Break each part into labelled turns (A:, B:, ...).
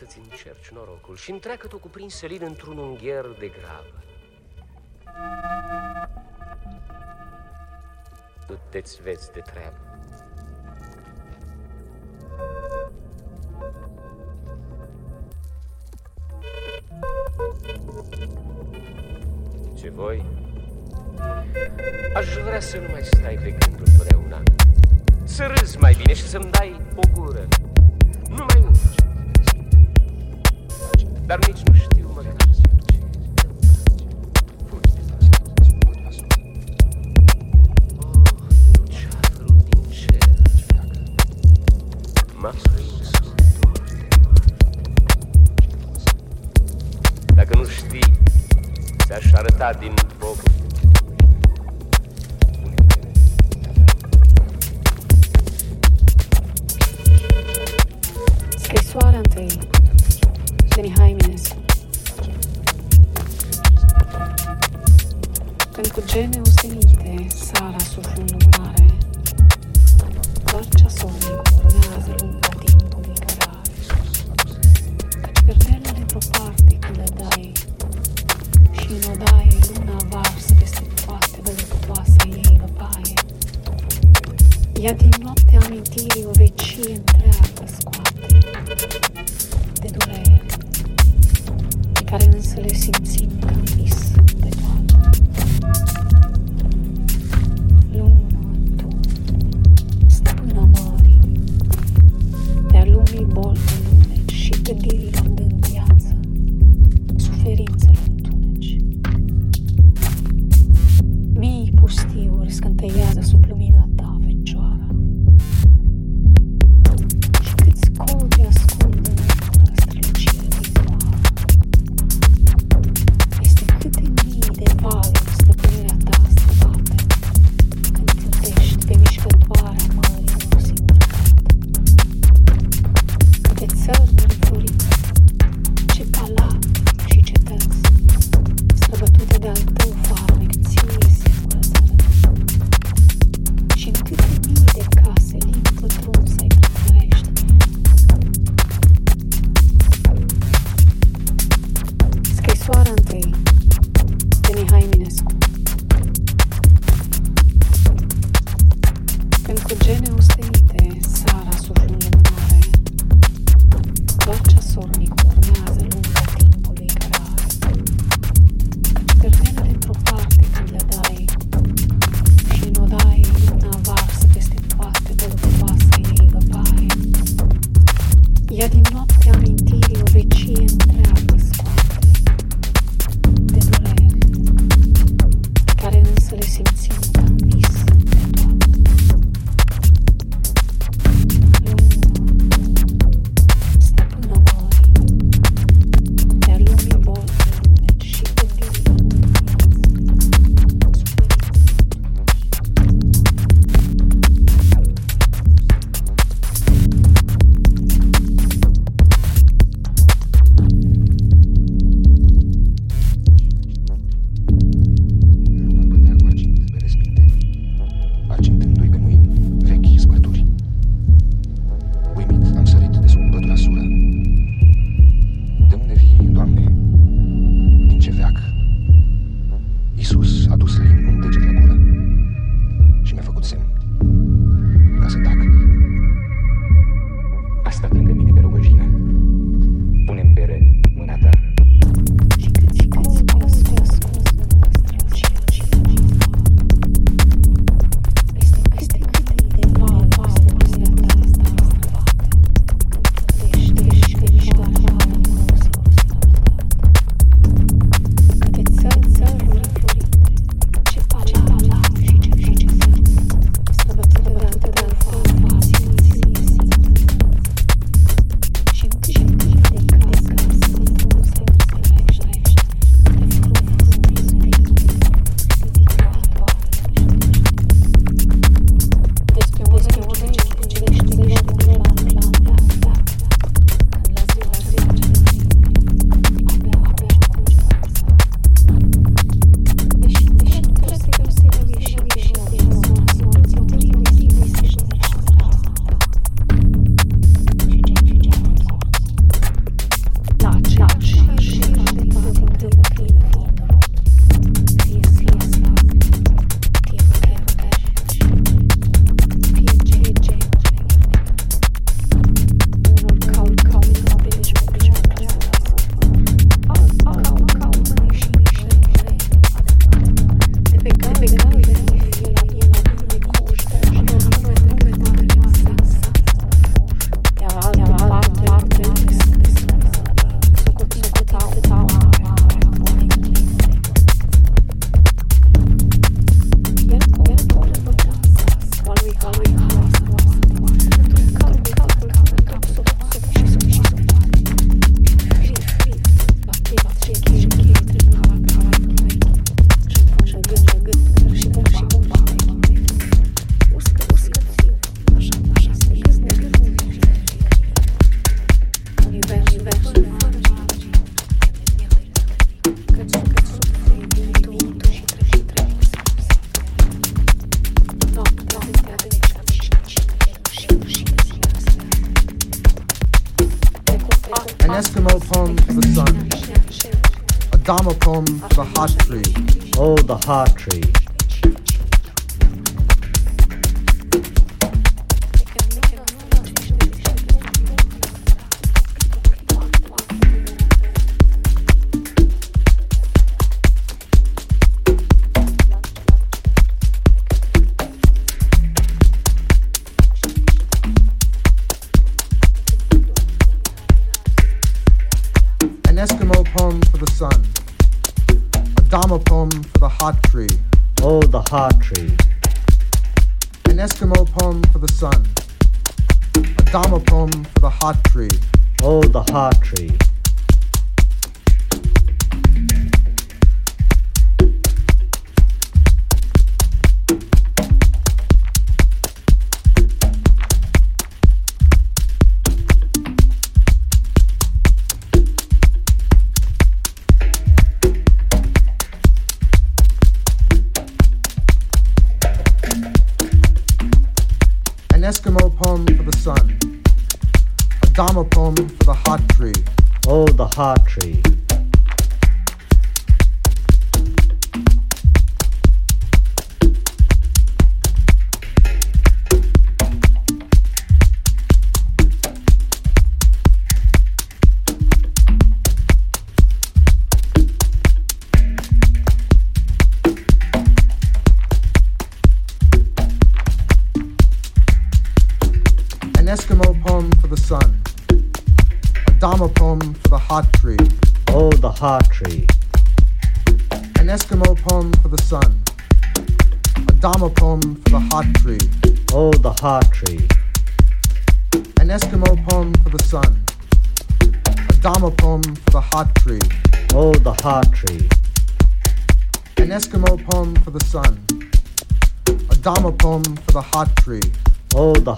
A: să-ți încerci norocul și întreacă-te-o cu prins într-un ungher de grabă. Du-te-ți vezi de treabă. Ce voi? Aș vrea să nu mai stai pe gândul totdeauna. Să râzi mai bine și să-mi dai o gură. Nu mai. Dar-me no estilo não Dacă nu știi, te-aș arăta din
B: Dharma poem for the hot tree.
C: Oh, the hot tree.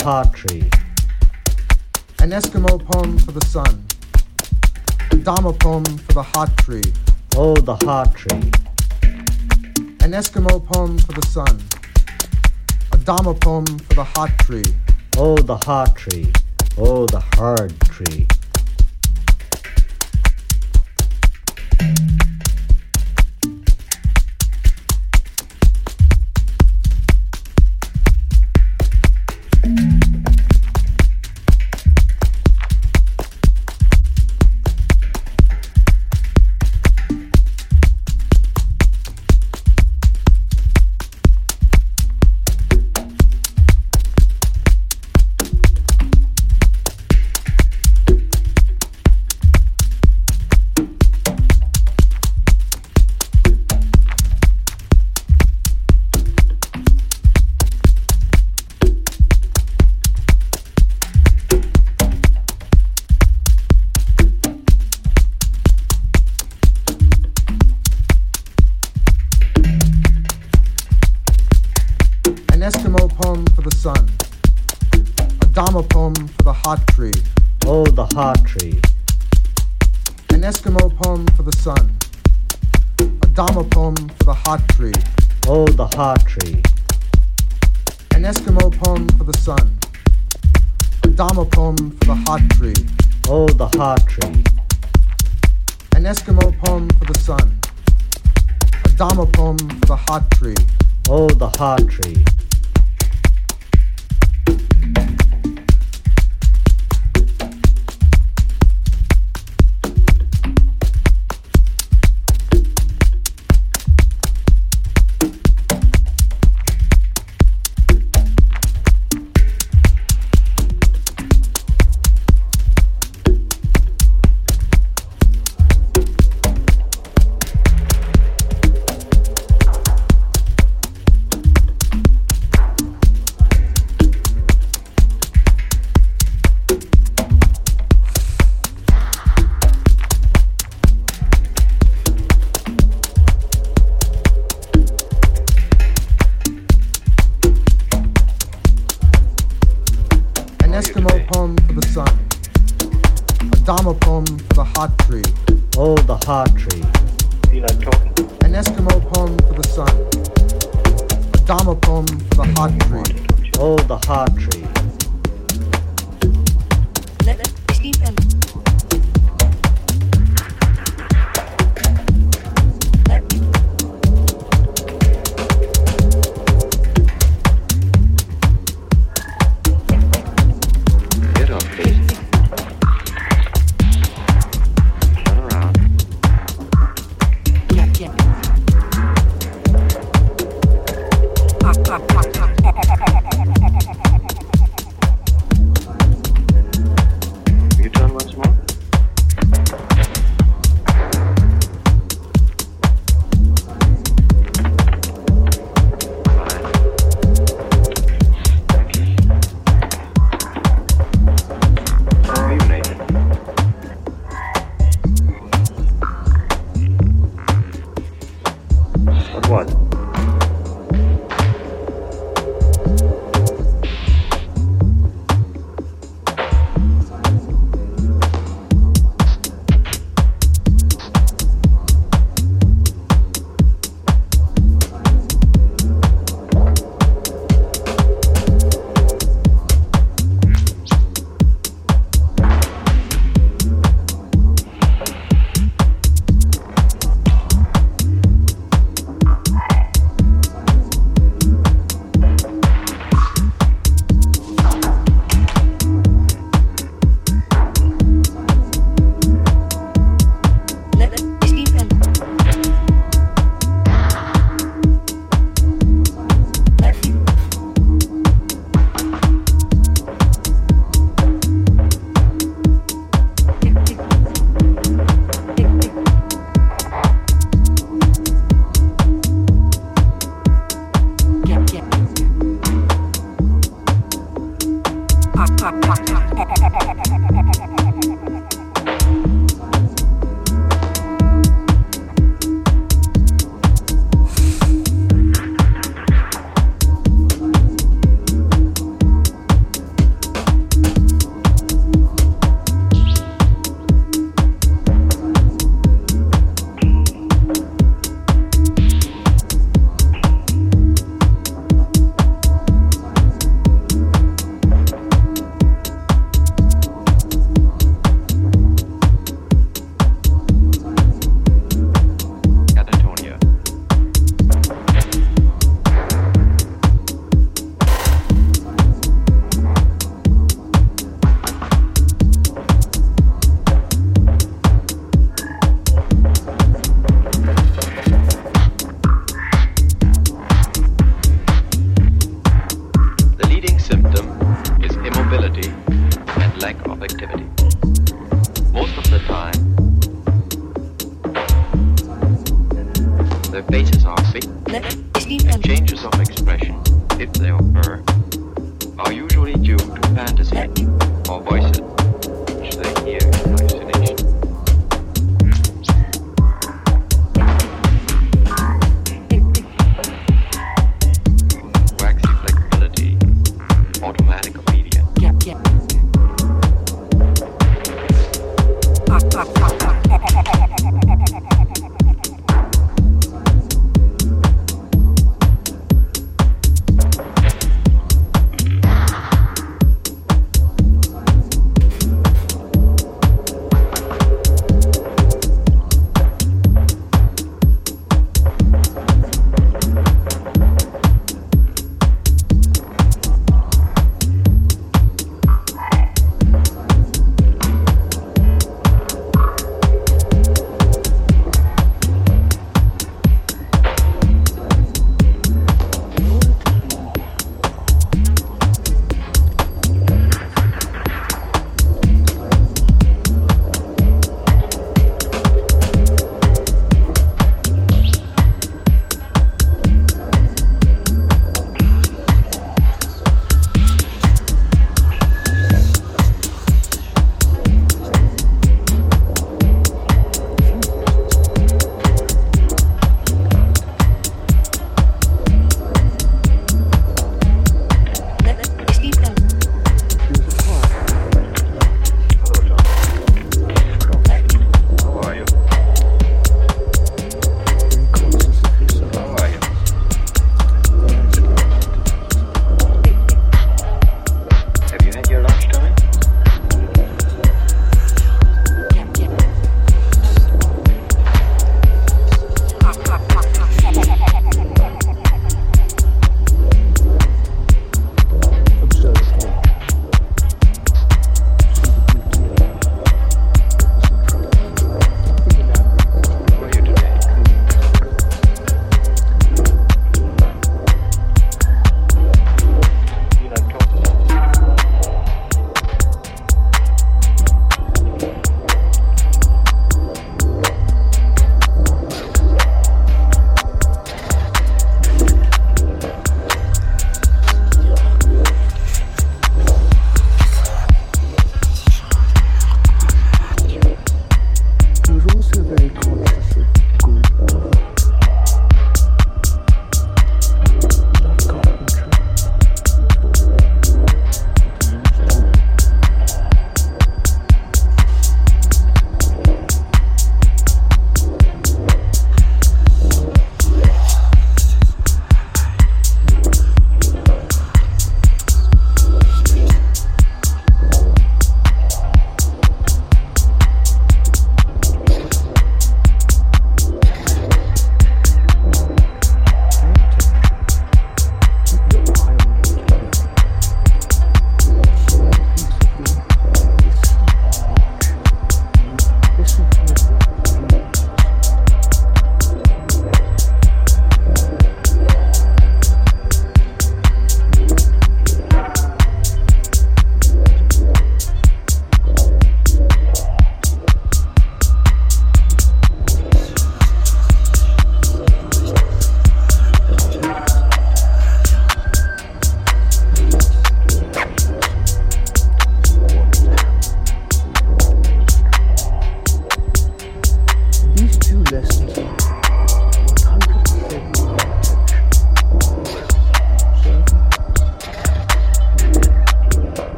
C: The oh, tree.
B: An Eskimo poem for the sun. A Dharma poem for the hot tree.
C: Oh, the hot tree.
B: An Eskimo poem for the sun. A Dharma poem for the hot tree.
C: Oh, the hot tree.
B: Oh, the hard tree.
C: Oh, the Heart Tree.
B: An Eskimo poem for the sun. A Dama poem for the heart tree.
C: Oh, the heart tree.
B: An Eskimo poem for the sun. A Dama poem for the heart tree.
C: Oh, the heart tree.
B: An Eskimo poem for the sun. A Dharma poem for the heart tree.
C: Oh, the heart tree.